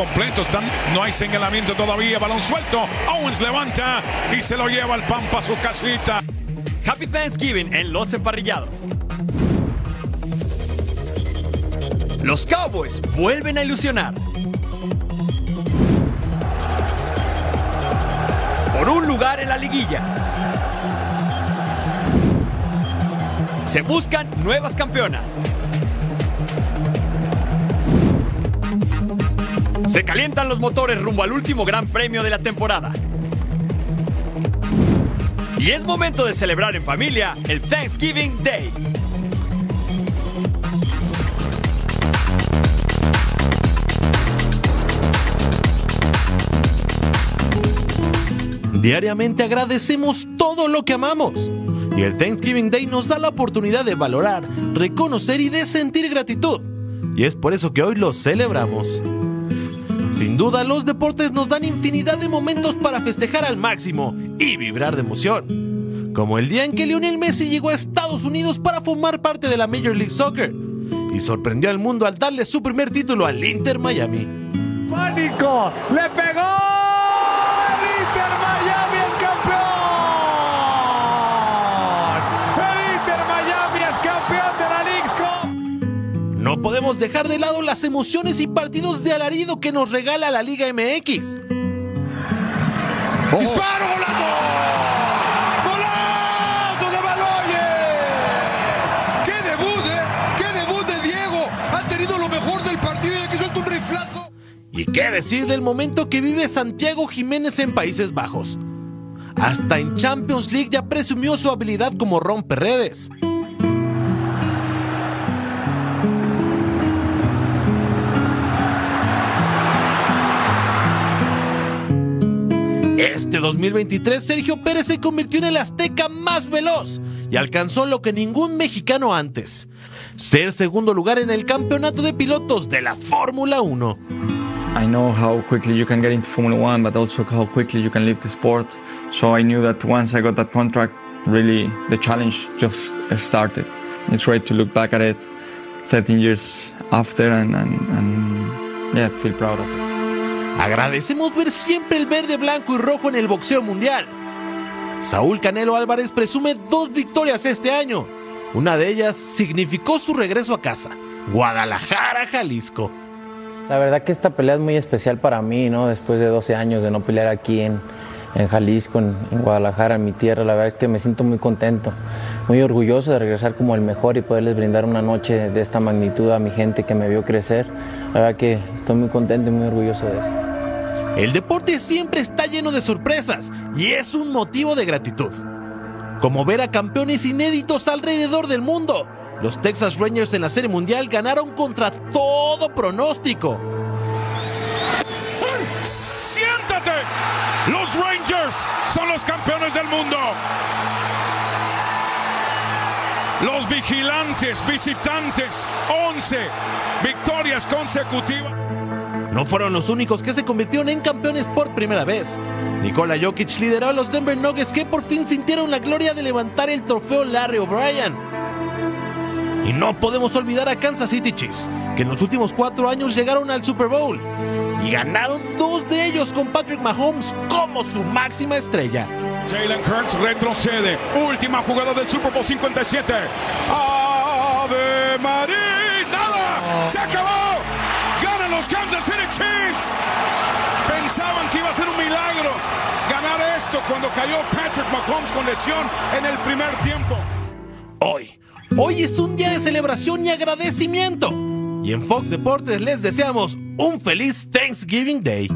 Incompleto, están, no hay señalamiento todavía, balón suelto, Owens levanta y se lo lleva al Pampa a su casita. Happy Thanksgiving en Los Emparrillados. Los Cowboys vuelven a ilusionar. Por un lugar en la liguilla. Se buscan nuevas campeonas. Se calientan los motores rumbo al último gran premio de la temporada. Y es momento de celebrar en familia el Thanksgiving Day. Diariamente agradecemos todo lo que amamos. Y el Thanksgiving Day nos da la oportunidad de valorar, reconocer y de sentir gratitud. Y es por eso que hoy lo celebramos. Sin duda, los deportes nos dan infinidad de momentos para festejar al máximo y vibrar de emoción. Como el día en que Lionel Messi llegó a Estados Unidos para formar parte de la Major League Soccer y sorprendió al mundo al darle su primer título al Inter Miami. ¡Pánico! ¡Le pegó! No podemos dejar de lado las emociones y partidos de alarido que nos regala la Liga MX. ¡Disparo, golazo! ¡Golazo de Baloye! ¡Qué debut, eh! ¡Qué debut de Diego! Ha tenido lo mejor del partido y aquí suelta un riflazo. ¿Y qué decir del momento que vive Santiago Jiménez en Países Bajos? Hasta en Champions League ya presumió su habilidad como romperredes. Este 2023 Sergio Pérez se convirtió en el azteca más veloz y alcanzó lo que ningún mexicano antes, ser segundo lugar en el campeonato de pilotos de la Fórmula 1. I know how quickly you can get into Formula One, but also how quickly you can leave the sport. So I knew that once I got that contract, really the challenge just started. It's great to look back at it 13 years after and, and, and yeah, feel proud of it. Agradecemos ver siempre el verde, blanco y rojo en el boxeo mundial. Saúl Canelo Álvarez presume dos victorias este año. Una de ellas significó su regreso a casa, Guadalajara, Jalisco. La verdad que esta pelea es muy especial para mí, ¿no? Después de 12 años de no pelear aquí en, en Jalisco, en, Guadalajara, en mi tierra, la verdad es que me siento muy contento, muy orgulloso de regresar como el mejor y poderles brindar una noche de esta magnitud a mi gente que me vio crecer. La verdad que estoy muy contento y muy orgulloso de eso. El deporte siempre está lleno de sorpresas y es un motivo de gratitud. Como ver a campeones inéditos alrededor del mundo. Los Texas Rangers en la Serie Mundial ganaron contra todo pronóstico. ¡Siéntate! Los Rangers son los campeones del mundo. Los vigilantes, visitantes, 11 victorias consecutivas. No fueron los únicos que se convirtieron en campeones por primera vez. Nikola Jokic lideró a los Denver Nuggets que por fin sintieron la gloria de levantar el trofeo Larry O'Brien. Y no podemos olvidar a Kansas City Chiefs, que en los últimos cuatro años llegaron al Super Bowl y ganaron dos de ellos con Patrick Mahomes como su máxima estrella. Jalen Hurts retrocede. Última jugada del Super Bowl 57. ¡Ave María! ¡Nada! ¡Se acabó! ¡Ganan los Kansas City Chiefs! Pensaban que iba a ser un milagro ganar esto cuando cayó Patrick Mahomes con lesión en el primer tiempo. Hoy, hoy es un día de celebración y agradecimiento. Y en Fox Deportes les deseamos un feliz Thanksgiving Day.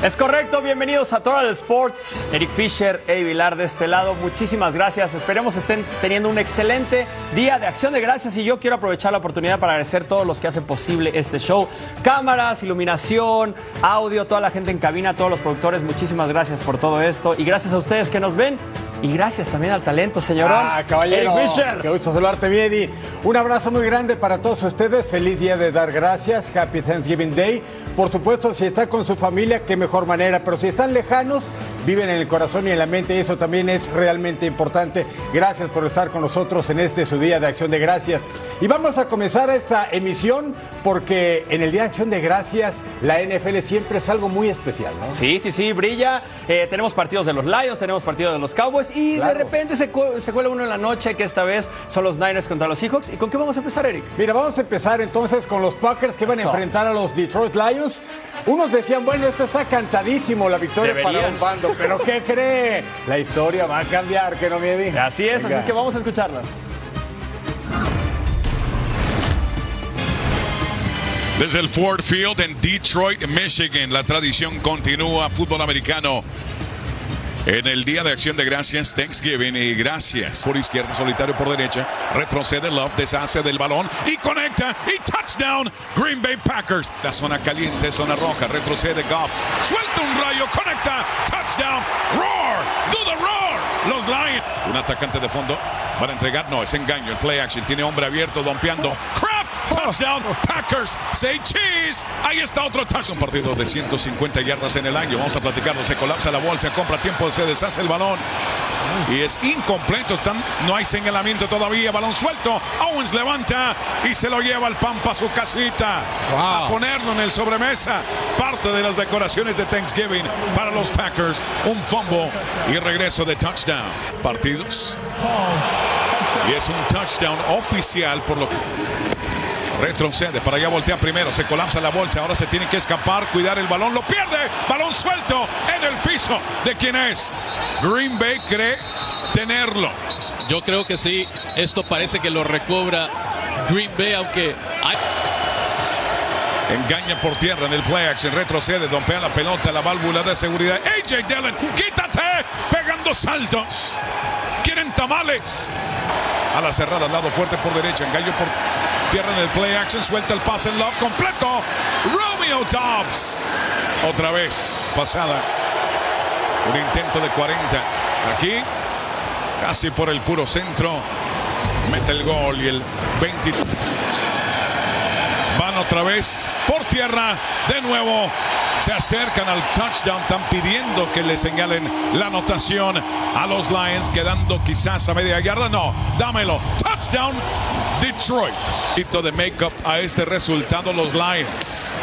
Es correcto, bienvenidos a Total Sports. Eric Fisher, Eddie Vilar de este lado, muchísimas gracias. Esperemos estén teniendo un excelente día de acción de gracias y yo quiero aprovechar la oportunidad para agradecer a todos los que hacen posible este show. Cámaras, iluminación, audio, toda la gente en cabina, todos los productores, muchísimas gracias por todo esto y gracias a ustedes que nos ven y gracias también al talento, señorón. Ah, caballero. Eric Fisher. Qué gusto saludarte, mi Eddie. Un abrazo muy grande para todos ustedes. Feliz día de dar gracias. Happy Thanksgiving Day. Por supuesto, si está con su familia, qué mejor manera. Pero si están lejanos, viven en el corazón y en la mente y eso también es realmente importante. Gracias por estar con nosotros en este su día de acción de gracias. Y vamos a comenzar esta emisión porque en el día de acción de gracias la NFL siempre es algo muy especial, ¿no? Sí, sí, sí, brilla. Eh, tenemos partidos de los Lions, tenemos partidos de los Cowboys y Claro. de repente se, se cuela uno en la noche que esta vez son los Niners contra los Seahawks. ¿Y con qué vamos a empezar, Eric? Mira, vamos a empezar entonces con los Packers que van a enfrentar a los Detroit Lions. Unos decían, bueno, esto está cantadísimo, la victoria para un bando, pero ¿qué cree? La historia va a cambiar, que no me diga. Así es, así es que vamos a escucharla. Desde el Ford Field en Detroit, Michigan, la tradición continúa. Fútbol americano. En el día de acción de gracias, Thanksgiving y gracias. Por izquierda, solitario por derecha. Retrocede Love, deshace del balón y conecta y touchdown. Green Bay Packers. La zona caliente, zona roja. Retrocede Goff. Suelta un rayo, conecta. Touchdown. Roar. Do the roar. Los Lions. Un atacante de fondo. Van a entregar. No, es engaño. El play action. Tiene hombre abierto, dompeando. Kraft. Touchdown, Packers, say cheese. Ahí está otro touchdown. Un partido de 150 yardas en el año. Vamos a platicarlo. Se colapsa la bolsa, compra tiempo, se deshace el balón. Y es incompleto. Están, no hay señalamiento todavía. Balón suelto. Owens levanta y se lo lleva al Pampa a su casita. A ponerlo en el sobremesa. Parte de las decoraciones de Thanksgiving para los Packers. Un fumble y regreso de touchdown. Partidos. Y es un touchdown oficial por lo que retrocede. Para allá voltea primero. Se colapsa la bolsa. Ahora se tiene que escapar. Cuidar el balón. Lo pierde. Balón suelto en el piso. ¿De quién es? Green Bay cree tenerlo. Yo creo que sí. Esto parece que lo recobra Green Bay, aunque hay- Engaña por tierra en el play action. Retrocede. Dompea la pelota. La válvula de seguridad. AJ Dillon. Quítate. Pegando saltos. Quieren tamales. A la cerrada. Al lado fuerte por derecha. Engaño por tierra en el play action. Suelta el pase en love. Completo. Romeo Dobbs. Otra vez. Pasada. Un intento de 40. Aquí. Casi por el puro centro. Mete el gol y el 20. Otra vez por tierra. De nuevo se acercan al touchdown. Están pidiendo que le señalen la anotación a los Lions, quedando quizás a media yarda. No, dámelo. Touchdown Detroit. Hito de make-up a este resultado los Lions.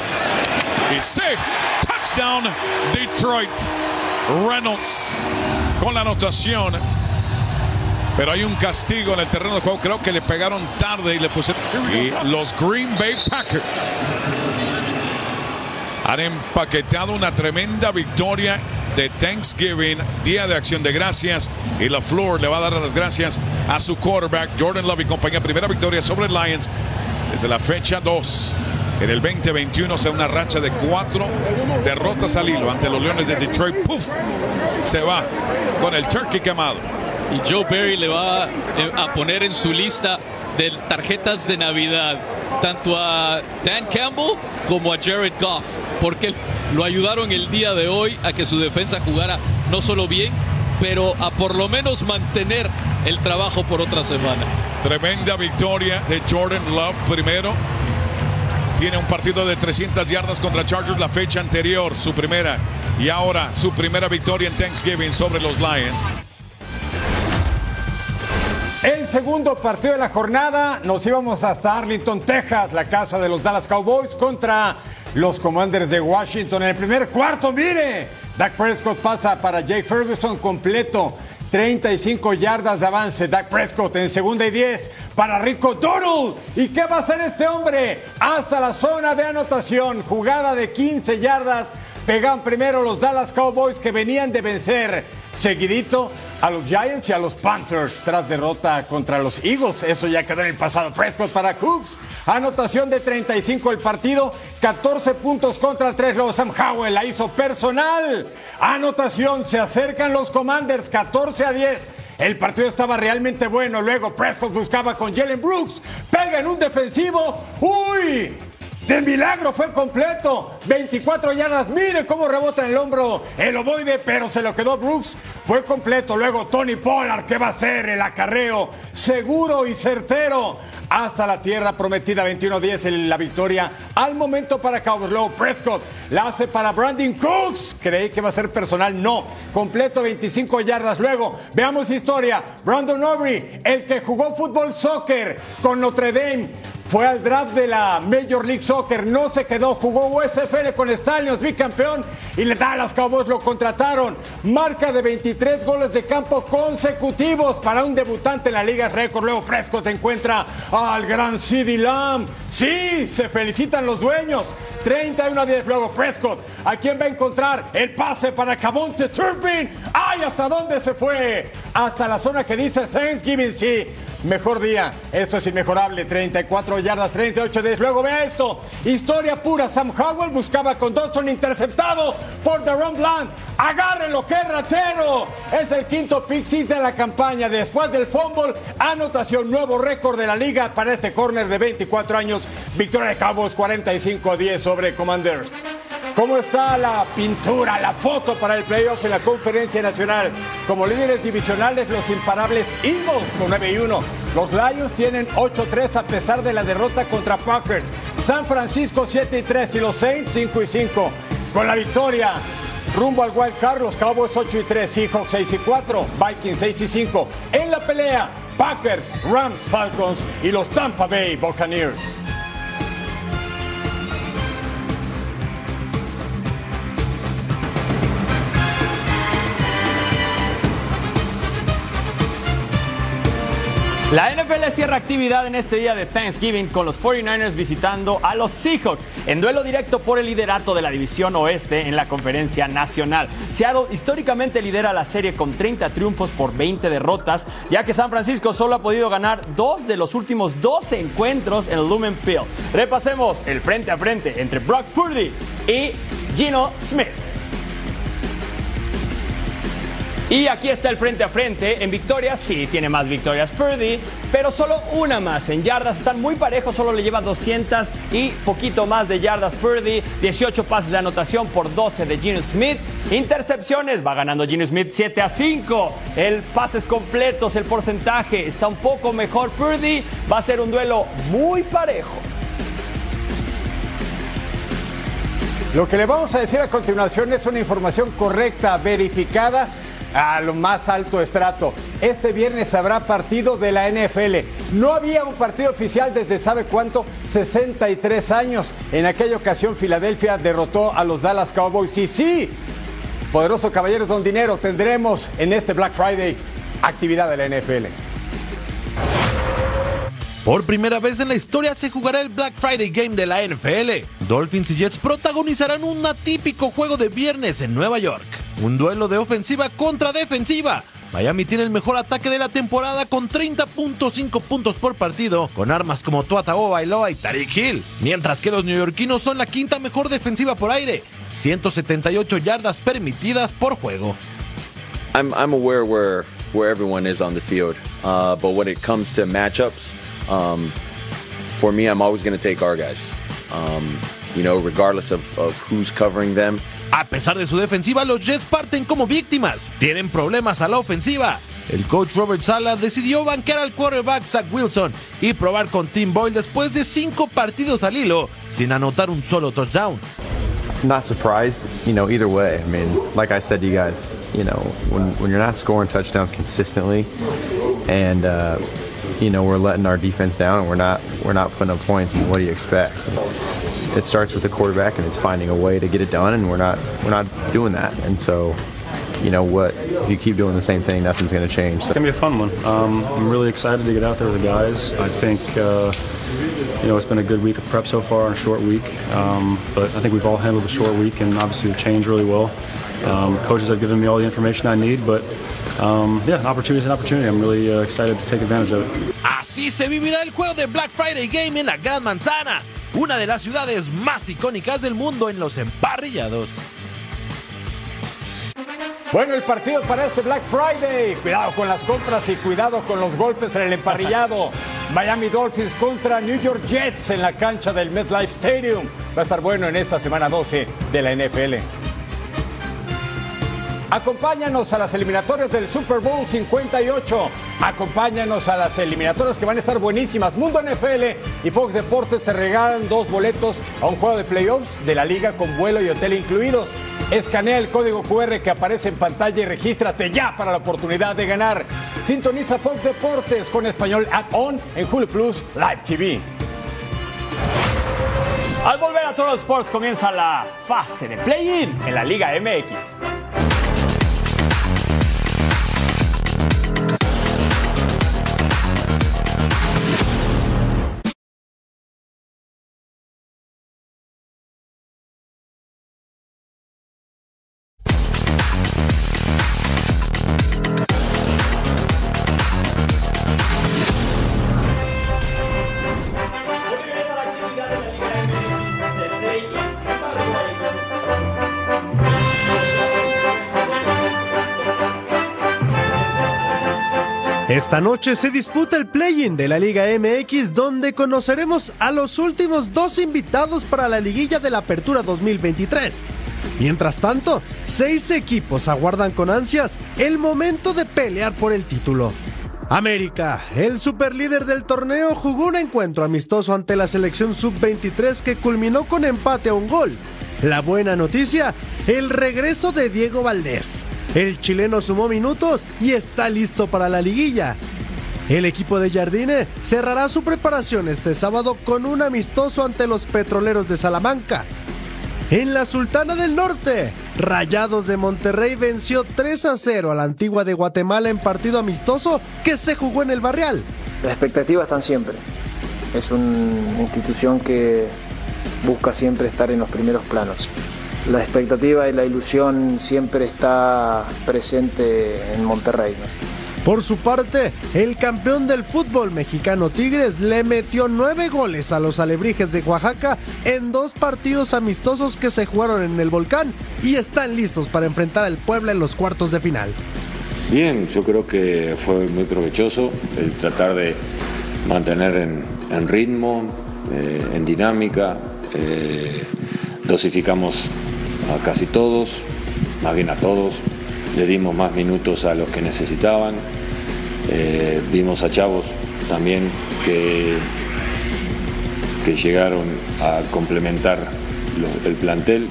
Y safe. Touchdown Detroit. Reynolds con la anotación. Pero hay un castigo en el terreno de juego. Creo que le pegaron tarde y le pusieron. Y los Green Bay Packers han empaquetado una tremenda victoria de Thanksgiving, Día de Acción de Gracias. Y la Floor le va a dar las gracias a su quarterback, Jordan Love y compañía. Primera victoria sobre Lions desde la fecha 2. En el 2021 se una racha de cuatro derrotas al hilo ante los Leones de Detroit. ¡Puf! Se va con el turkey quemado. Y Joe Barry le va eh, a poner en su lista de tarjetas de Navidad tanto a Dan Campbell como a Jared Goff, porque lo ayudaron el día de hoy a que su defensa jugara no solo bien, pero a por lo menos mantener el trabajo por otra semana. Tremenda victoria de Jordan Love primero. Tiene un partido de 300 yardas contra Chargers la fecha anterior, su primera. Y ahora su primera victoria en Thanksgiving sobre los Lions. El segundo partido de la jornada, nos íbamos hasta Arlington, Texas, la casa de los Dallas Cowboys contra los Commanders de Washington. En el primer cuarto, mire, Dak Prescott pasa para Jay Ferguson completo. 35 yardas de avance, Dak Prescott en segunda y 10 para Rico Donald. ¿Y qué va a hacer este hombre? Hasta la zona de anotación, jugada de 15 yardas. Pegan primero los Dallas Cowboys que venían de vencer seguidito a los Giants y a los Panthers tras derrota contra los Eagles. Eso ya quedó en el pasado. Prescott para Cooks. Anotación de 35 el partido, 14 puntos contra 3. Luego Sam Howell la hizo personal. Anotación, se acercan los Commanders, 14 a 10. El partido estaba realmente bueno. Luego Prescott buscaba con Jalen Brooks. Pega en un defensivo. ¡Uy! De milagro fue completo. 24 yardas. Mire cómo rebota en el hombro el ovoide, pero se lo quedó Brooks. Fue completo. Luego Tony Pollard, ¿qué va a hacer? El acarreo seguro y certero. hasta la tierra prometida 21-10 en la victoria. Al momento para Cowboys Low Prescott la hace para Brandon Cooks. Creí que va a ser personal, no. Completo 25 yardas. Luego, veamos historia. Brandon Aubrey, el que jugó fútbol soccer con Notre Dame fue al draft de la Major League Soccer, no se quedó, jugó USFL con Stallions, bicampeón, y le Dallas Cowboys lo contrataron. Marca de 23 goles de campo consecutivos para un debutante en la Liga Récord. Luego Prescott encuentra al gran CD Lamb. Sí, se felicitan los dueños. 31 a 10. Luego Prescott, ¿a quién va a encontrar? El pase para Cabonte Turpin. ¡Ay, hasta dónde se fue! Hasta la zona que dice Thanksgiving, sí. Mejor día, esto es inmejorable, 34 yardas, 38 10. Luego vea esto, historia pura, Sam Howell buscaba con Dodson interceptado por Deron Bland. Agárrenlo, qué ratero. Es el quinto pick six de la campaña. Después del fumble, anotación, nuevo récord de la liga para este corner de 24 años. Victoria de Cabos 45-10 sobre Commanders. ¿Cómo está la pintura, la foto para el playoff en la conferencia nacional? Como líderes divisionales, los imparables Eagles con 9 y 1. Los Lions tienen 8-3 a pesar de la derrota contra Packers. San Francisco 7 y 3 y los Saints 5 y 5. Con la victoria, rumbo al Wild Card, los Cowboys 8 y 3, Seahawks 6 y 4, Vikings 6 y 5. En la pelea, Packers, Rams, Falcons y los Tampa Bay Buccaneers. La NFL cierra actividad en este día de Thanksgiving con los 49ers visitando a los Seahawks en duelo directo por el liderato de la división oeste en la conferencia nacional. Seattle históricamente lidera la serie con 30 triunfos por 20 derrotas, ya que San Francisco solo ha podido ganar dos de los últimos 12 encuentros en Lumen Field. Repasemos el frente a frente entre Brock Purdy y Gino Smith. Y aquí está el frente a frente. En victorias, sí, tiene más victorias Purdy, pero solo una más. En yardas están muy parejos, solo le lleva 200 y poquito más de yardas Purdy. 18 pases de anotación por 12 de Gino Smith. Intercepciones, va ganando Gino Smith 7 a 5. El pases completos, el porcentaje está un poco mejor Purdy. Va a ser un duelo muy parejo. Lo que le vamos a decir a continuación es una información correcta, verificada a lo más alto estrato. Este viernes habrá partido de la NFL. No había un partido oficial desde sabe cuánto, 63 años. En aquella ocasión Filadelfia derrotó a los Dallas Cowboys. Y sí, poderoso caballeros don dinero, tendremos en este Black Friday actividad de la NFL. Por primera vez en la historia se jugará el Black Friday Game de la NFL. Dolphins y Jets protagonizarán un atípico juego de viernes en Nueva York. Un duelo de ofensiva contra defensiva. Miami tiene el mejor ataque de la temporada con 30.5 puntos por partido, con armas como Tua Bailoa y Tariq Hill, mientras que los neoyorquinos son la quinta mejor defensiva por aire, 178 yardas permitidas por juego. I'm, I'm aware where, where everyone is on the field, uh, but when it comes to matchups, um, for me, I'm always going to take our guys. Um, you know, regardless of, of who's covering them. A pesar de su defensiva, los Jets parten como víctimas. Tienen problemas a la ofensiva. El coach Robert Sala decidió banquear al quarterback Zach Wilson y probar con Tim Boyle después de cinco partidos al hilo sin anotar un solo touchdown. Not surprised, you know, either way. I mean, like I said to you guys, you know, when, when you're not scoring touchdowns consistently and, uh, you know, we're letting our defense down and we're not, we're not putting up points, what do you expect? it starts with the quarterback and it's finding a way to get it done and we're not we're not doing that. And so you know what if you keep doing the same thing nothing's going to change. It's going to be a fun one. Um, i'm really excited to get out there with the guys. I think uh, you know it's been a good week of prep so far a short week. Um, but i think we've all handled the short week and obviously the change really well um, coaches have given me all the information i need but um, yeah, an opportunity is an opportunity. I'm really uh, excited to take advantage of it. Así se vivirá el juego de Black Friday Game en la Gran Manzana. una de las ciudades más icónicas del mundo en los emparrillados. Bueno, el partido para este Black Friday. Cuidado con las compras y cuidado con los golpes en el emparrillado. Miami Dolphins contra New York Jets en la cancha del MetLife Stadium. Va a estar bueno en esta semana 12 de la NFL. Acompáñanos a las eliminatorias del Super Bowl 58. Acompáñanos a las eliminatorias que van a estar buenísimas. Mundo NFL y Fox Deportes te regalan dos boletos a un juego de playoffs de la liga con vuelo y hotel incluidos. Escanea el código QR que aparece en pantalla y regístrate ya para la oportunidad de ganar. Sintoniza Fox Deportes con español add-on en Hulu Plus Live TV. Al volver a Total Sports comienza la fase de play-in en la Liga MX. Esta noche se disputa el play-in de la Liga MX donde conoceremos a los últimos dos invitados para la liguilla de la Apertura 2023. Mientras tanto, seis equipos aguardan con ansias el momento de pelear por el título. América, el superlíder del torneo, jugó un encuentro amistoso ante la selección sub-23 que culminó con empate a un gol. La buena noticia, el regreso de Diego Valdés. El chileno sumó minutos y está listo para la liguilla. El equipo de Jardine cerrará su preparación este sábado con un amistoso ante los petroleros de Salamanca. En la Sultana del Norte, Rayados de Monterrey venció 3 a 0 a la antigua de Guatemala en partido amistoso que se jugó en el Barrial. Las expectativas están siempre. Es una institución que busca siempre estar en los primeros planos. La expectativa y la ilusión siempre está presente en Monterrey. Por su parte, el campeón del fútbol mexicano Tigres le metió nueve goles a los alebrijes de Oaxaca en dos partidos amistosos que se jugaron en el volcán y están listos para enfrentar al Puebla en los cuartos de final. Bien, yo creo que fue muy provechoso el tratar de mantener en, ritmo, eh, en dinámica. Eh, dosificamos a casi todos, más bien a todos, le dimos más minutos a los que necesitaban, eh, vimos a chavos también que, que llegaron a complementar el plantel.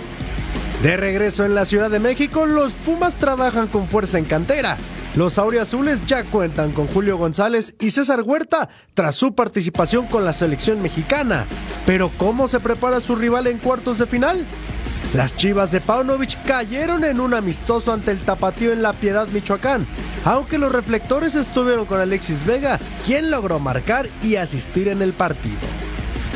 De regreso en la Ciudad de México, los Pumas trabajan con fuerza en cantera. Los auriazules ya cuentan con Julio González y César Huerta tras su participación con la selección mexicana. Pero ¿cómo se prepara su rival en cuartos de final? Las Chivas de Paunovic cayeron en un amistoso ante el Tapatío en La Piedad, Michoacán, aunque los reflectores estuvieron con Alexis Vega, quien logró marcar y asistir en el partido.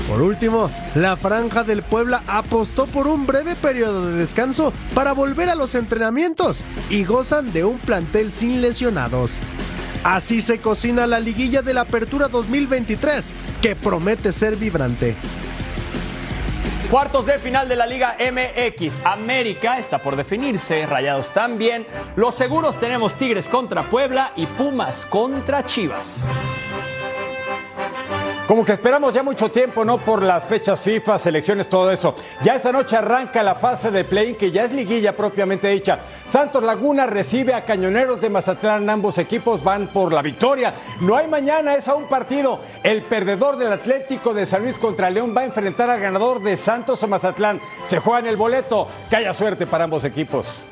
Por último, la Franja del Puebla apostó por un breve periodo de descanso para volver a los entrenamientos y gozan de un plantel sin lesionados. Así se cocina la liguilla de la Apertura 2023, que promete ser vibrante. Cuartos de final de la Liga MX. América está por definirse, Rayados también. Los seguros tenemos Tigres contra Puebla y Pumas contra Chivas. Como que esperamos ya mucho tiempo, ¿no? Por las fechas FIFA, selecciones, todo eso. Ya esta noche arranca la fase de play que ya es liguilla propiamente dicha. Santos Laguna recibe a Cañoneros de Mazatlán. Ambos equipos van por la victoria. No hay mañana, es a un partido. El perdedor del Atlético de San Luis contra León va a enfrentar al ganador de Santos o Mazatlán. Se juega en el boleto. Que haya suerte para ambos equipos.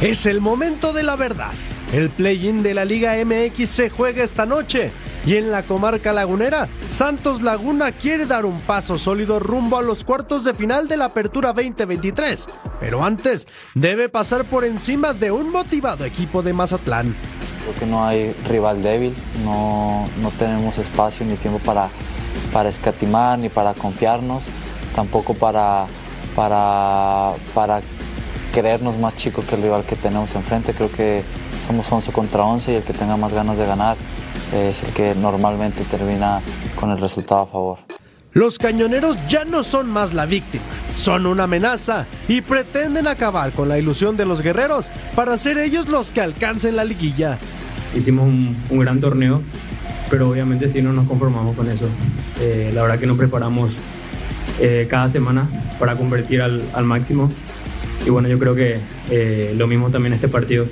Es el momento de la verdad. El play-in de la Liga MX se juega esta noche y en la comarca lagunera, Santos Laguna quiere dar un paso sólido rumbo a los cuartos de final de la Apertura 2023, pero antes debe pasar por encima de un motivado equipo de Mazatlán. Creo que no hay rival débil, no, no tenemos espacio ni tiempo para, para escatimar ni para confiarnos, tampoco para, para, para creernos más chicos que el rival que tenemos enfrente. Creo que somos 11 contra 11 y el que tenga más ganas de ganar es el que normalmente termina con el resultado a favor. Los cañoneros ya no son más la víctima, son una amenaza y pretenden acabar con la ilusión de los guerreros para ser ellos los que alcancen la liguilla. Hicimos un, gran torneo, pero obviamente si no nos conformamos con eso. Eh, la verdad que nos preparamos eh, cada semana para convertir al, al máximo y bueno, yo creo que eh, lo mismo también este partido.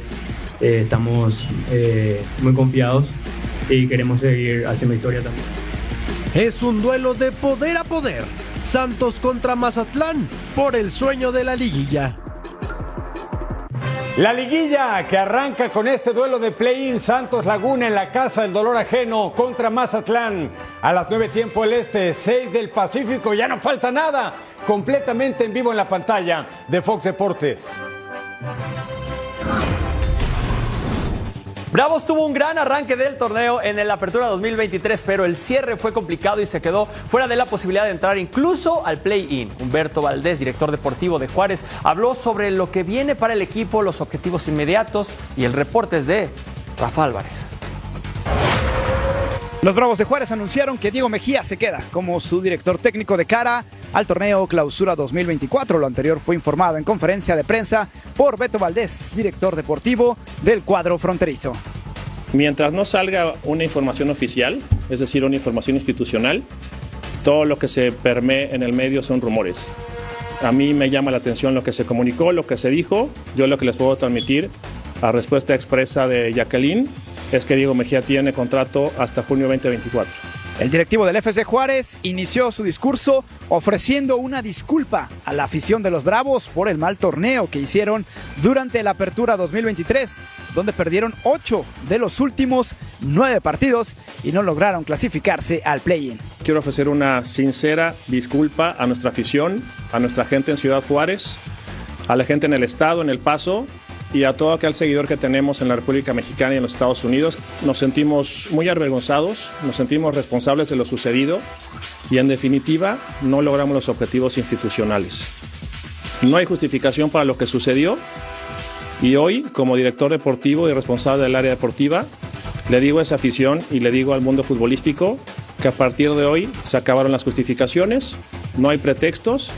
Eh, estamos eh, muy confiados y queremos seguir haciendo historia también. Es un duelo de poder a poder. Santos contra Mazatlán por el sueño de la liguilla. La liguilla que arranca con este duelo de play-in Santos Laguna en la casa del dolor ajeno contra Mazatlán a las 9 tiempo del este, 6 del Pacífico, ya no falta nada, completamente en vivo en la pantalla de Fox Deportes. Bravos tuvo un gran arranque del torneo en la apertura 2023, pero el cierre fue complicado y se quedó fuera de la posibilidad de entrar incluso al play-in. Humberto Valdés, director deportivo de Juárez, habló sobre lo que viene para el equipo, los objetivos inmediatos y el reporte es de Rafa Álvarez. Los Bravos de Juárez anunciaron que Diego Mejía se queda como su director técnico de cara al torneo Clausura 2024. Lo anterior fue informado en conferencia de prensa por Beto Valdés, director deportivo del cuadro fronterizo. Mientras no salga una información oficial, es decir, una información institucional, todo lo que se permee en el medio son rumores. A mí me llama la atención lo que se comunicó, lo que se dijo. Yo lo que les puedo transmitir a respuesta expresa de Jacqueline es que Diego Mejía tiene contrato hasta junio 2024. El directivo del FC Juárez inició su discurso ofreciendo una disculpa a la afición de los Bravos por el mal torneo que hicieron durante la apertura 2023, donde perdieron 8 de los últimos 9 partidos y no lograron clasificarse al play-in. Quiero ofrecer una sincera disculpa a nuestra afición, a nuestra gente en Ciudad Juárez, a la gente en el estado, en El Paso y a todo aquel seguidor que tenemos en la República Mexicana y en los Estados Unidos. Nos sentimos muy avergonzados, nos sentimos responsables de lo sucedido y en definitiva no logramos los objetivos institucionales. No hay justificación para lo que sucedió y hoy, como director deportivo y responsable del área deportiva, le digo a esa afición y le digo al mundo futbolístico que a partir de hoy se acabaron las justificaciones, no hay pretextos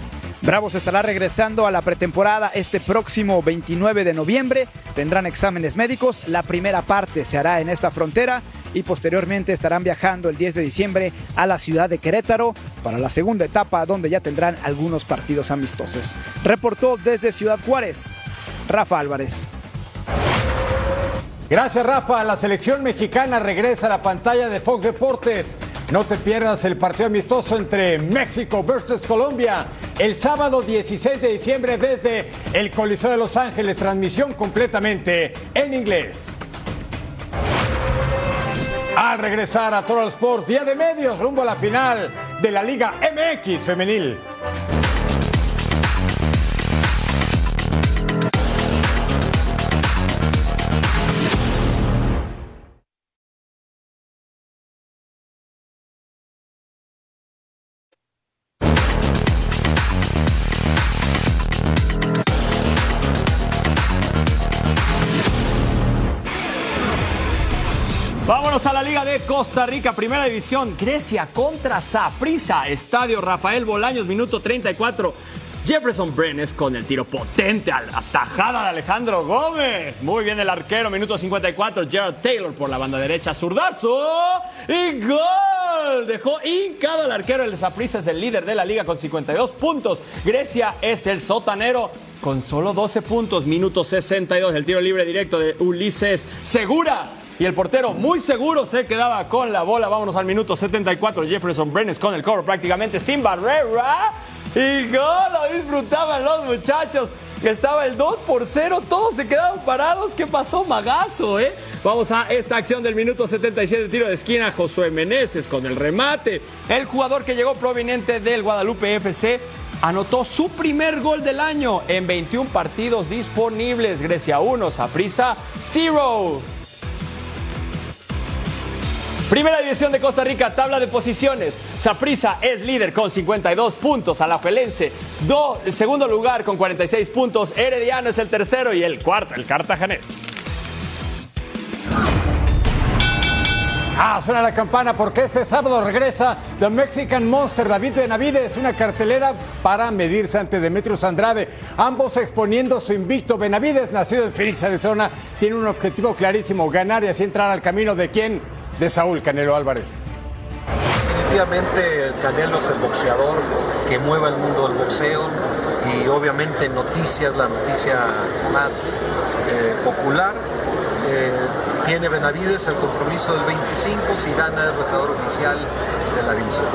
Bravos estará regresando a la pretemporada este próximo 29 de noviembre. Tendrán exámenes médicos. La primera parte se hará en esta frontera y posteriormente estarán viajando el 10 de diciembre a la ciudad de Querétaro para la segunda etapa donde ya tendrán algunos partidos amistosos. Reportó desde Ciudad Juárez, Rafa Álvarez. Gracias Rafa, la selección mexicana regresa a la pantalla de Fox Deportes. No te pierdas el partido amistoso entre México versus Colombia el sábado 16 de diciembre desde el Coliseo de Los Ángeles, transmisión completamente en inglés. Al regresar a Total Sports, día de medios rumbo a la final de la Liga MX femenil. Costa Rica, Primera División. Grecia contra Saprissa, Estadio Rafael Bolaños, minuto 34. Jefferson Brenes con el tiro potente a la de Alejandro Gómez. Muy bien el arquero, minuto 54. Gerald Taylor por la banda derecha, zurdazo y gol. Dejó hincado al arquero. El Saprissa es el líder de la liga con 52 puntos. Grecia es el sotanero con solo 12 puntos. Minuto 62. El tiro libre directo de Ulises Segura y el portero muy seguro se quedaba con la bola. Vámonos al minuto 74. Jefferson Brenes con el cobro prácticamente sin barrera. Y gol, lo disfrutaban los muchachos. Estaba el 2 por 0, todos se quedaban parados. ¿Qué pasó, Magazo? Eh? Vamos a esta acción del minuto 77, tiro de esquina. Josué Meneses con el remate. El jugador que llegó proveniente del Guadalupe FC anotó su primer gol del año en 21 partidos disponibles. Grecia 1, Saprissa 0. Primera división de Costa Rica, tabla de posiciones. Saprissa es líder con 52 puntos. Alajuelense, do, segundo lugar con 46 puntos. Herediano es el tercero y el cuarto, el cartajanés. Ah, suena la campana porque este sábado regresa The Mexican Monster David Benavides, una cartelera para medirse ante Demetrius Andrade. Ambos exponiendo su invicto. Benavides, nacido en Phoenix, Arizona, tiene un objetivo clarísimo: ganar y así entrar al camino de quién? De Saúl Canelo Álvarez. Definitivamente Canelo es el boxeador que mueve el mundo del boxeo y obviamente noticias, la noticia más eh, popular. Eh, tiene Benavides el compromiso del 25 si gana el retador oficial de la división.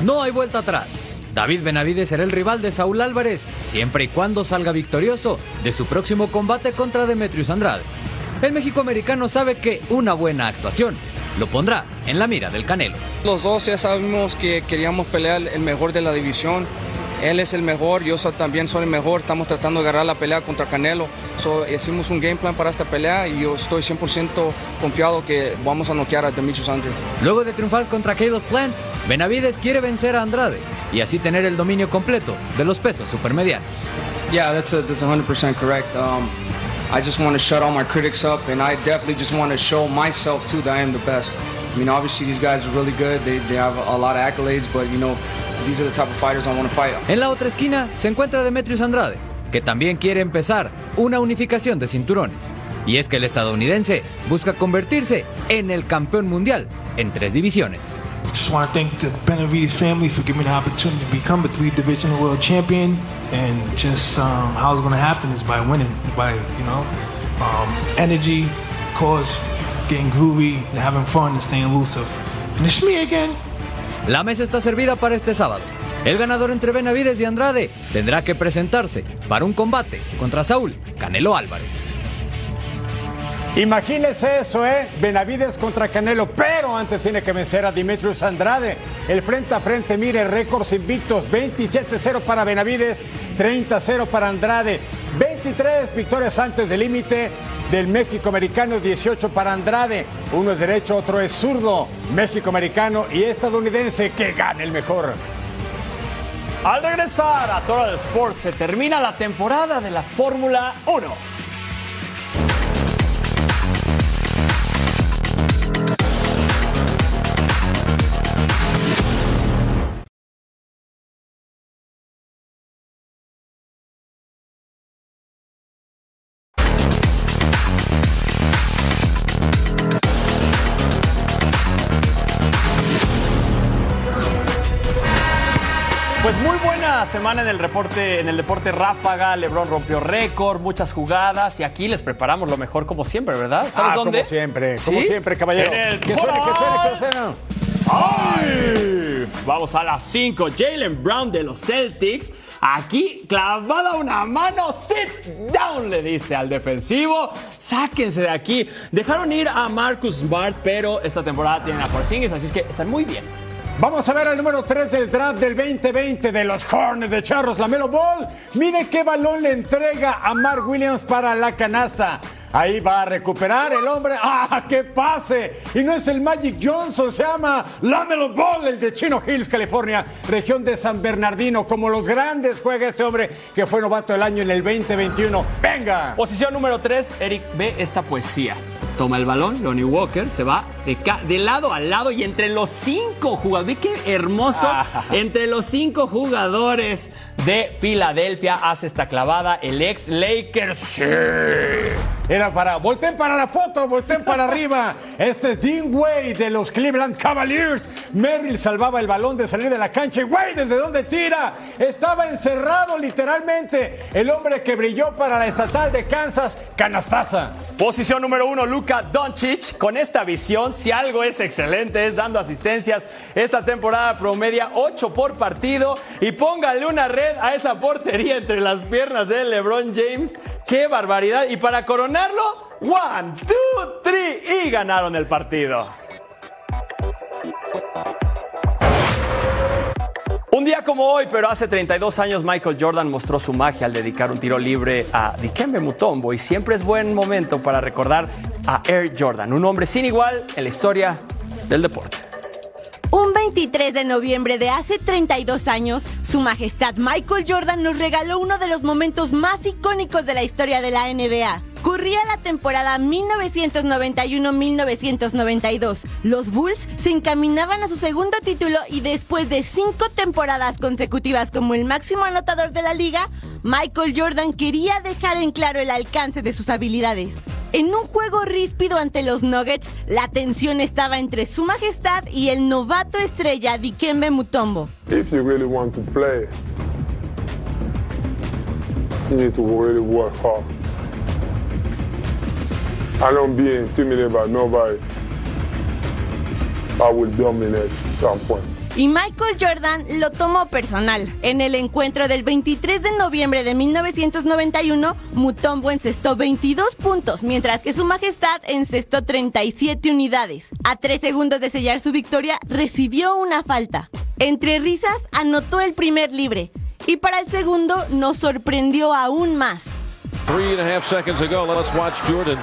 No hay vuelta atrás. David Benavides será el rival de Saúl Álvarez, siempre y cuando salga victorioso de su próximo combate contra Demetrius Andrade. El México-americano sabe que una buena actuación lo pondrá en la mira del Canelo. Los dos ya sabemos que queríamos pelear el mejor de la división. Él es el mejor, yo también soy el mejor. Estamos tratando de agarrar la pelea contra Canelo. So, hicimos un game plan para esta pelea y yo estoy 100% confiado que vamos a noquear a Demetrius Andrade. Luego de triunfar contra Caleb Plant, Benavides quiere vencer a Andrade y así tener el dominio completo de los pesos supermedianos. Yeah, that's, a, that's 100% correct. Um, I just want to shut all my critics up, and I definitely just want to show myself too that I am the best. I mean, obviously these guys are really good. They, they have a lot of accolades, but you know, these are the type of fighters I want to fight. En la otra esquina se encuentra Demetrius Andrade, que también quiere empezar una unificación de cinturones. Y es que el estadounidense busca convertirse en el campeón mundial en tres divisiones. Just want to thank the Benavides family for giving me the opportunity to become a three-divisional world champion. And just um, how it's going to happen is by winning, by you know, um, energy, cause, getting groovy, and having fun, and staying elusive. And it's me again. La mesa está servida para este sábado. El ganador entre Benavides y Andrade tendrá que presentarse para un combate contra Saúl Canelo Álvarez. Imagínese eso, ¿eh? Benavides contra Canelo, pero antes tiene que vencer a Dimitrius Andrade. El frente a frente, mire, récords invictos, 27-0 para Benavides, 30-0 para Andrade, 23 victorias antes del límite del México americano, 18 para Andrade. Uno es derecho, otro es zurdo, México americano y estadounidense, que gane el mejor. Al regresar a Total Sports se termina la temporada de la Fórmula 1. Semana en el reporte, en el deporte ráfaga. LeBron rompió récord, muchas jugadas y aquí les preparamos lo mejor como siempre, ¿verdad? ¿Sabes Ah, dónde? Como siempre, como ¿Sí? siempre, caballero. En el que suene, que suene, que suene. ¡Ay! Vamos a las 5. Jalen Brown de los Celtics. Aquí clavada una mano. Sit down, le dice al defensivo. Sáquense de aquí. Dejaron ir a Marcus Smart, pero esta temporada tienen a Porzingis, así es que están muy bien. Vamos a ver al número 3 del draft del 2020 de los Hornets de Charros, la Melo Ball. Mire qué balón le entrega a Mark Williams para la canasta. Ahí va a recuperar el hombre. ¡Ah, qué pase! Y no es el Magic Johnson, se llama Lamelo Ball, el de Chino Hills, California, región de San Bernardino. Como los grandes juega este hombre que fue novato del año en el 2021. ¡Venga! Posición número 3, Eric, ve esta poesía. Toma el balón, Lonnie Walker se va de, lado a lado y entre los cinco jugadores, ve qué hermoso, entre los cinco jugadores de Filadelfia hace esta clavada el ex Lakers. Sí. Era para, volteen para la foto, volteen para arriba. Este es Dean Wade de los Cleveland Cavaliers. Merrill salvaba el balón de salir de la cancha. Y Wade, ¿desde dónde tira? Estaba encerrado literalmente. El hombre que brilló para la estatal de Kansas, Canastaza. Posición número uno, Doncic. Con esta visión, si algo es excelente, es dando asistencias. Esta temporada promedia 8 por partido. Y póngale una red a esa portería entre las piernas de LeBron James. ¡Qué barbaridad! Y para coronarlo, one, two, three. Y ganaron el partido. Un día como hoy, pero hace 32 años, Michael Jordan mostró su magia al dedicar un tiro libre a Dikembe Mutombo y siempre es buen momento para recordar a Air Jordan, un hombre sin igual en la historia del deporte. Un 23 de noviembre de hace 32 años, Su Majestad Michael Jordan nos regaló uno de los momentos más icónicos de la historia de la NBA. Corría la temporada 1991-1992. Los Bulls se encaminaban a su segundo título y después de cinco temporadas consecutivas como el máximo anotador de la liga, Michael Jordan quería dejar en claro el alcance de sus habilidades. En un juego ríspido ante los Nuggets, la tensión estaba entre su majestad y el novato estrella Dikembe Mutombo. If you really want to play, you need to really work hard. I don't be intimidated by nobody. I will dominate at some point. Y Michael Jordan lo tomó personal. En el encuentro del 23 de noviembre de 1991, Mutombo encestó 22 puntos, mientras que su majestad encestó 37 unidades. A tres segundos de sellar su victoria, recibió una falta. Entre risas, anotó el primer libre. Y para el segundo, nos sorprendió aún más. Three and a half seconds ago, let's watch Jordan.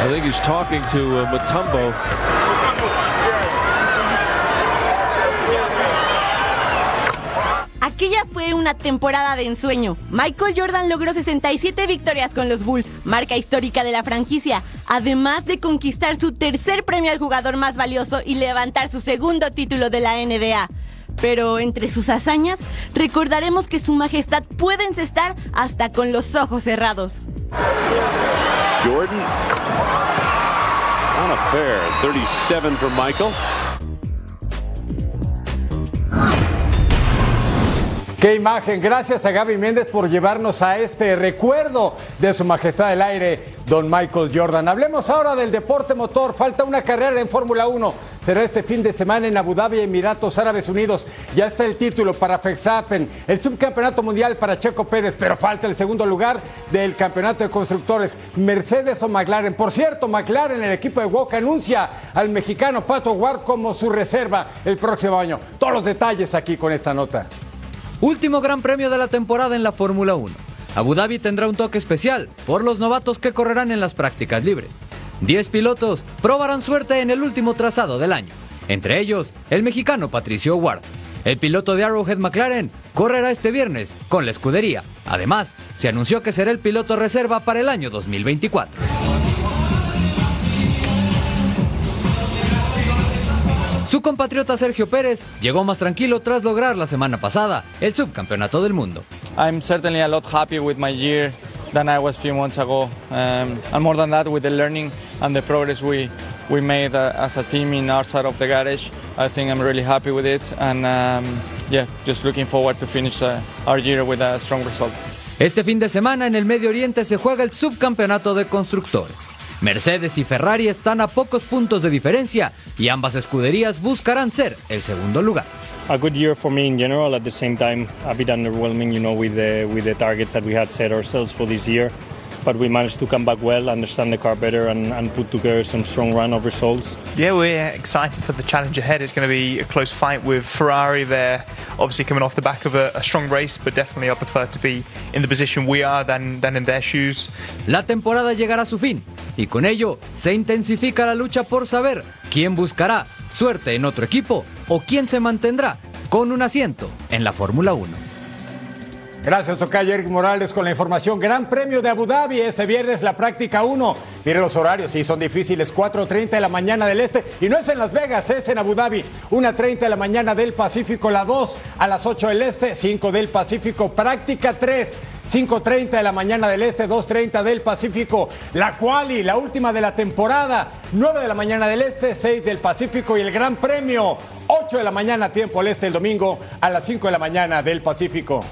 I think he's talking to uh, Matumbo. Aquella fue una temporada de ensueño. Michael Jordan logró 67 victorias con los Bulls, marca histórica de la franquicia, además de conquistar su tercer premio al jugador más valioso y levantar su segundo título de la NBA. Pero entre sus hazañas, recordaremos que su majestad puede encestar hasta con los ojos cerrados. Jordan on a fair 37 for Michael. Qué imagen. Gracias a Gaby Méndez por llevarnos a este recuerdo de su majestad del aire, don Michael Jordan. Hablemos ahora del deporte motor. Falta una carrera en Fórmula 1. Será este fin de semana en Abu Dhabi, Emiratos Árabes Unidos. Ya está el título para Verstappen, el subcampeonato mundial para Checo Pérez, pero falta el segundo lugar del campeonato de constructores, Mercedes o McLaren. Por cierto, McLaren, el equipo de Walk, anuncia al mexicano Pato Ward como su reserva el próximo año. Todos los detalles aquí con esta nota. Último gran premio de la temporada en la Fórmula 1. Abu Dhabi tendrá un toque especial por los novatos que correrán en las prácticas libres. 10 pilotos probarán suerte en el último trazado del año. Entre ellos, el mexicano Patricio Ward. El piloto de Arrowhead McLaren correrá este viernes con la escudería. Además, se anunció que será el piloto reserva para el año 2024. Su compatriota Sergio Pérez llegó más tranquilo tras lograr la semana pasada el subcampeonato del mundo. I'm certainly a lot happier with my year than I was a few months ago. Um, and more than that, with the learning and the progress we, we made uh, as a team in our side of the garage, I think I'm really happy with it. And um, yeah, just looking forward to finish uh, our year with a strong result. Este fin de semana en el Medio Oriente se juega el subcampeonato de constructores. Mercedes y Ferrari están a pocos puntos de diferencia y ambas escuderías buscarán ser el segundo lugar. a good year for me in general. At the same time, a bit underwhelming, you know, with the with the targets that we had set ourselves for this year. But we managed to come back well, understand the car better, and, and put together some strong run of results. Yeah, we're excited for the challenge ahead. It's going to be a close fight with Ferrari. They're obviously coming off the back of a, a strong race, but definitely I prefer to be in the position we are than, than in their shoes. La temporada llegará a su fin y con ello se intensifica la lucha por saber quién buscará suerte en otro equipo o quién se mantendrá con un asiento en la Fórmula 1. Gracias, Tocayo Eric Morales, con la información. Gran Premio de Abu Dhabi este viernes, la práctica 1. Mire los horarios, sí, son difíciles. 4.30 de la mañana del este. Y no es en Las Vegas, es en Abu Dhabi. 1.30 de la mañana del Pacífico, la 2 a las 8 del este, 5 del Pacífico. Práctica 3. 5.30 de la mañana del Este, 2.30 del Pacífico. La quali, la última de la temporada. 9 de la mañana del Este, 6 del Pacífico y el Gran Premio. 8 de la mañana, tiempo al Este, el domingo a las 5 de la mañana del Pacífico.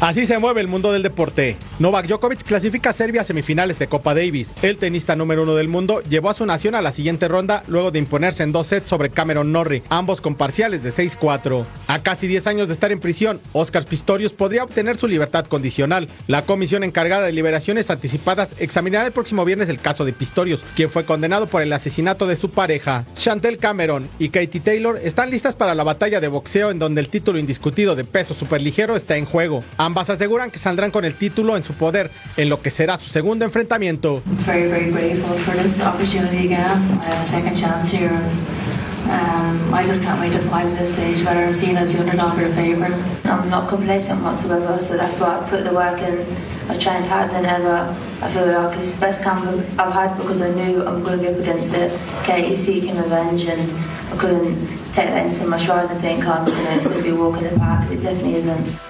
Así se mueve el mundo del deporte. Novak Djokovic clasifica a Serbia a semifinales de Copa Davis. El tenista número uno del mundo llevó a su nación a la siguiente ronda luego de imponerse en dos sets sobre Cameron Norrie, ambos con parciales de 6-4. A casi 10 años de estar en prisión, Oscar Pistorius podría obtener su libertad condicional. La comisión encargada de liberaciones anticipadas examinará el próximo viernes el caso de Pistorius, quien fue condenado por el asesinato de su pareja. Chantel Cameron y Katie Taylor están listas para la batalla de boxeo en donde el título indiscutido de peso superligero está en juego. Ambas aseguran que saldrán con el título en su poder en lo que será su segundo enfrentamiento. Um, I just can't wait to fight at this stage, whether I'm seen as the underdog or the favourite. I'm not complacent whatsoever, so that's why I put the work in. I trained harder than ever. I feel like it's the best camp I've had because I knew I'm going to be up against it. Katie seeking revenge, and I couldn't take that into my stride and think, oh, you know, it's going to be a walk in the park. It definitely isn't.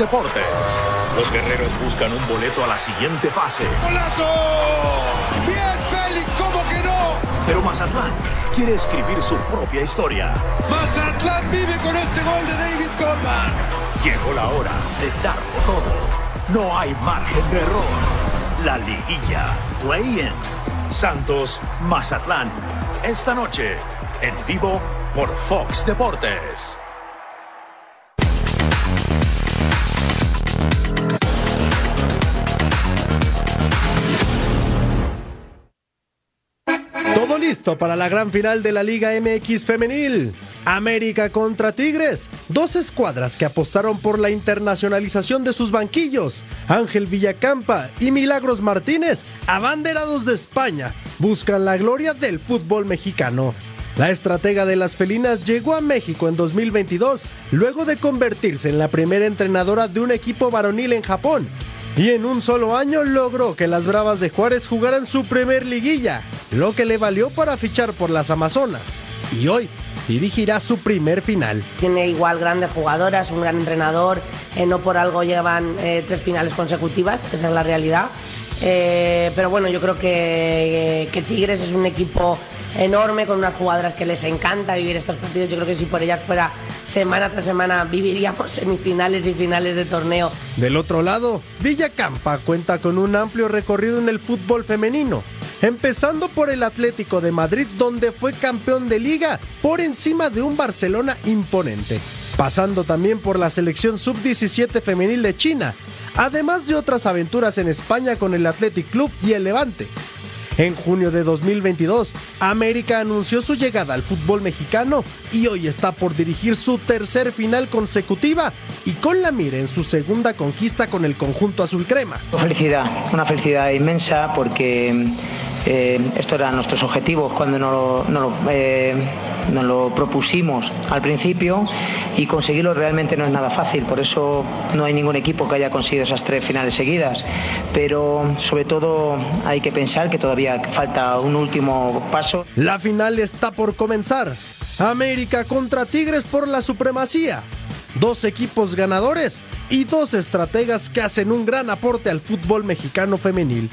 Deportes. Los guerreros buscan un boleto a la siguiente fase. ¡Golazo! ¡Bien, Félix! ¿Cómo que no? Pero Mazatlán quiere escribir su propia historia. Mazatlán vive con este gol de David Coleman. Llegó la hora de darlo todo. No hay margen de error. La liguilla. Play-in. Santos, Mazatlán. Esta noche, en vivo por Fox Deportes. Todo listo para la gran final de la Liga MX femenil. América contra Tigres, dos escuadras que apostaron por la internacionalización de sus banquillos. Ángel Villacampa y Milagros Martínez, abanderados de España, buscan la gloria del fútbol mexicano. La estratega de las felinas llegó a México en 2022 luego de convertirse en la primera entrenadora de un equipo varonil en Japón. Y en un solo año logró que las Bravas de Juárez jugaran su primer liguilla, lo que le valió para fichar por las Amazonas. Y hoy dirigirá su primer final. Tiene igual grandes jugadoras, un gran entrenador, eh, no por algo llevan eh, tres finales consecutivas, esa es la realidad. Eh, pero bueno, yo creo que, que Tigres es un equipo enorme con unas jugadoras que les encanta vivir estos partidos. Yo creo que si por ellas fuera semana tras semana viviríamos semifinales y finales de torneo. Del otro lado, Villacampa cuenta con un amplio recorrido en el fútbol femenino. Empezando por el Atlético de Madrid, donde fue campeón de liga por encima de un Barcelona imponente. Pasando también por la selección sub-17 femenil de China, además de otras aventuras en España con el Athletic Club y el Levante. En junio de 2022, América anunció su llegada al fútbol mexicano y hoy está por dirigir su tercer final consecutiva y con la mira en su segunda conquista con el conjunto azul crema. Felicidad, una felicidad inmensa porque eh, esto eran nuestros objetivos cuando eh, nos lo propusimos al principio y conseguirlo realmente no es nada fácil, por eso no hay ningún equipo que haya conseguido esas tres finales seguidas, pero sobre todo hay que pensar que todavía falta un último paso. La final está por comenzar. América contra Tigres por la supremacía. Dos equipos ganadores y dos estrategas que hacen un gran aporte al fútbol mexicano femenil.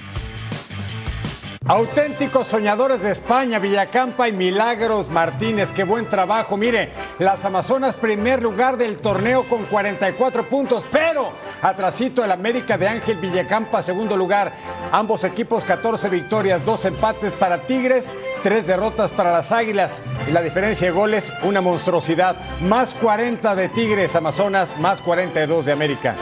Auténticos soñadores de España, Villacampa y Milagros Martínez. Qué buen trabajo. Mire, las Amazonas primer lugar del torneo con 44 puntos, pero atrasito el América de Ángel Villacampa segundo lugar. Ambos equipos 14 victorias, dos empates para Tigres, tres derrotas para las Águilas. Y la diferencia de goles, una monstruosidad. Más 40 de Tigres, Amazonas, más 42 de América.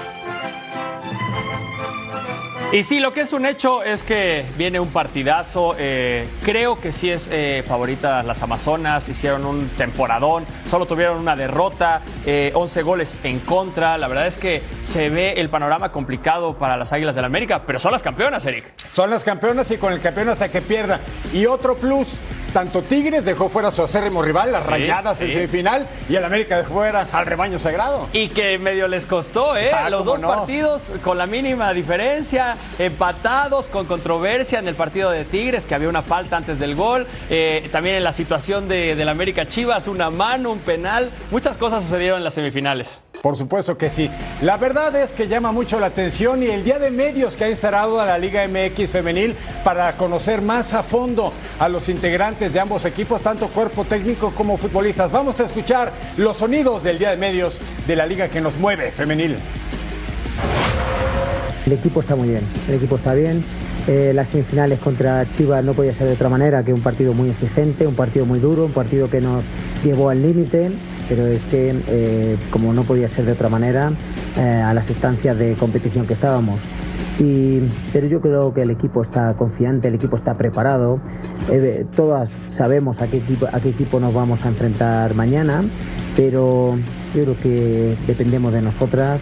Y sí, lo que es un hecho es que viene un partidazo. eh, creo que sí es eh, favorita las Amazonas. Hicieron un temporadón. Solo tuvieron una derrota. eh, 11 goles en contra. La verdad es que se ve el panorama complicado para las Águilas del la América. Pero son las campeonas, Eric. Son las campeonas y con el campeón hasta que pierda. Y otro plus, tanto Tigres dejó fuera a su acérrimo rival, las Sí, rayadas en semifinal, y el América dejó fuera al rebaño sagrado. Y que medio les costó, ¿eh? Ah, Los dos no. partidos con la mínima diferencia, empatados con controversia en el partido de Tigres, que había una falta antes del gol. eh, también en la situación de, del América Chivas, una mano, un penal. Muchas cosas sucedieron en las semifinales. Por supuesto que sí. La verdad es que llama mucho la atención y el día de medios que ha instalado a la Liga MX femenil para conocer más a fondo a los integrantes de ambos equipos, tanto cuerpo técnico como futbolistas. Vamos a escuchar los sonidos del día de medios de la liga que nos mueve femenil. El equipo está muy bien, el equipo está bien. Eh, las semifinales contra Chivas no podía ser de otra manera que un partido muy exigente, un partido muy duro, un partido que nos llevó al límite, pero es que, eh, como no podía ser de otra manera, eh, a las instancias de competición que estábamos. Y, pero yo creo que el equipo está confiante, el equipo está preparado. Eh, todas sabemos a qué, equipo, a qué equipo nos vamos a enfrentar mañana, pero yo creo que dependemos de nosotras,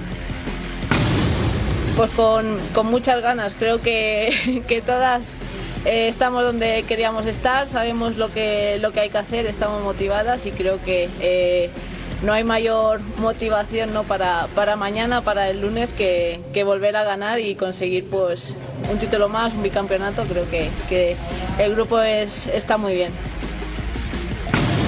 Pues con, con muchas ganas, creo que, que todas eh, estamos donde queríamos estar, sabemos lo que, lo que hay que hacer, estamos motivadas y creo que eh, no hay mayor motivación ¿no? para, para mañana, para el lunes, que, que volver a ganar y conseguir pues, un título más, un bicampeonato. Creo que, que el grupo es, está muy bien.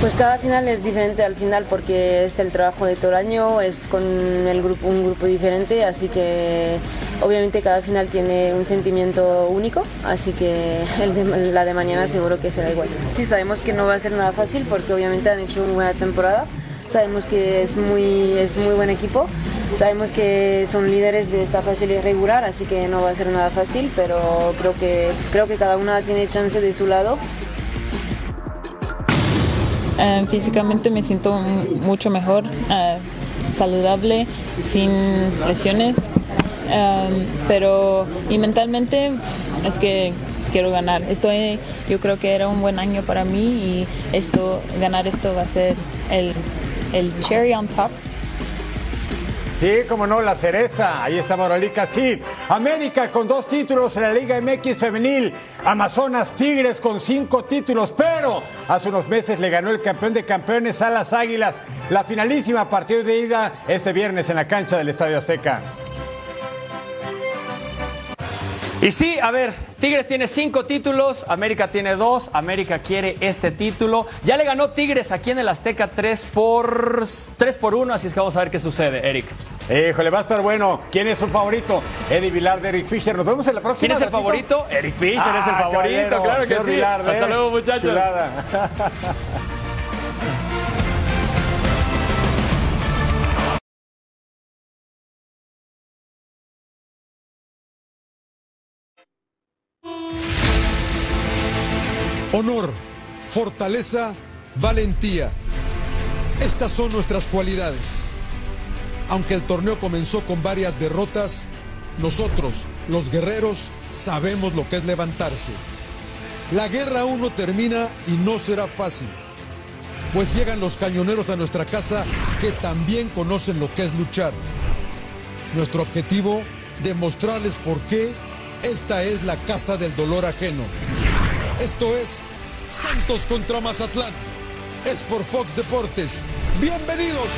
Pues cada final es diferente al final porque es el trabajo de todo el año, es con el grupo, un grupo diferente, así que obviamente cada final tiene un sentimiento único, así que el de- la de mañana seguro que será igual. Sí, sabemos que no va a ser nada fácil porque obviamente han hecho una buena temporada, sabemos que es muy, es muy buen equipo, sabemos que son líderes de esta fase irregular, así que no va a ser nada fácil, pero creo que, creo que cada una tiene chance de su lado Eh, físicamente me siento mucho mejor, eh, saludable, sin lesiones, Um, pero y mentalmente es que quiero ganar. Estoy, yo creo que era un buen año para mí y esto, ganar esto va a ser el, el cherry on top. Sí, como no, la cereza. Ahí está Moralica, sí. América con dos títulos en la Liga MX femenil. Amazonas Tigres con cinco títulos, pero hace unos meses le ganó el campeón de campeones a las Águilas. La finalísima partido de ida este viernes en la cancha del Estadio Azteca. Y sí, a ver, Tigres tiene cinco títulos, América tiene dos, América quiere este título. Ya le ganó Tigres aquí en el Azteca 3 por, 3 por 1, así es que vamos a ver qué sucede, Eric. Híjole, va a estar bueno. ¿Quién es su favorito? Eddie Vilar de Eric Fisher. Nos vemos en la próxima. ¿Quién es el ratito. favorito? Eric Fisher Ah, es el favorito, caballero, claro que sí. Vilar, Hasta ¿eh? luego, muchachos. fortaleza, valentía. Estas son nuestras cualidades. Aunque el torneo comenzó con varias derrotas, nosotros, los guerreros, sabemos lo que es levantarse. La guerra aún no termina y no será fácil, pues llegan los cañoneros a nuestra casa que también conocen lo que es luchar. Nuestro objetivo, demostrarles por qué esta es la casa del dolor ajeno. Esto es Santos contra Mazatlán. Es por Fox Deportes. Bienvenidos.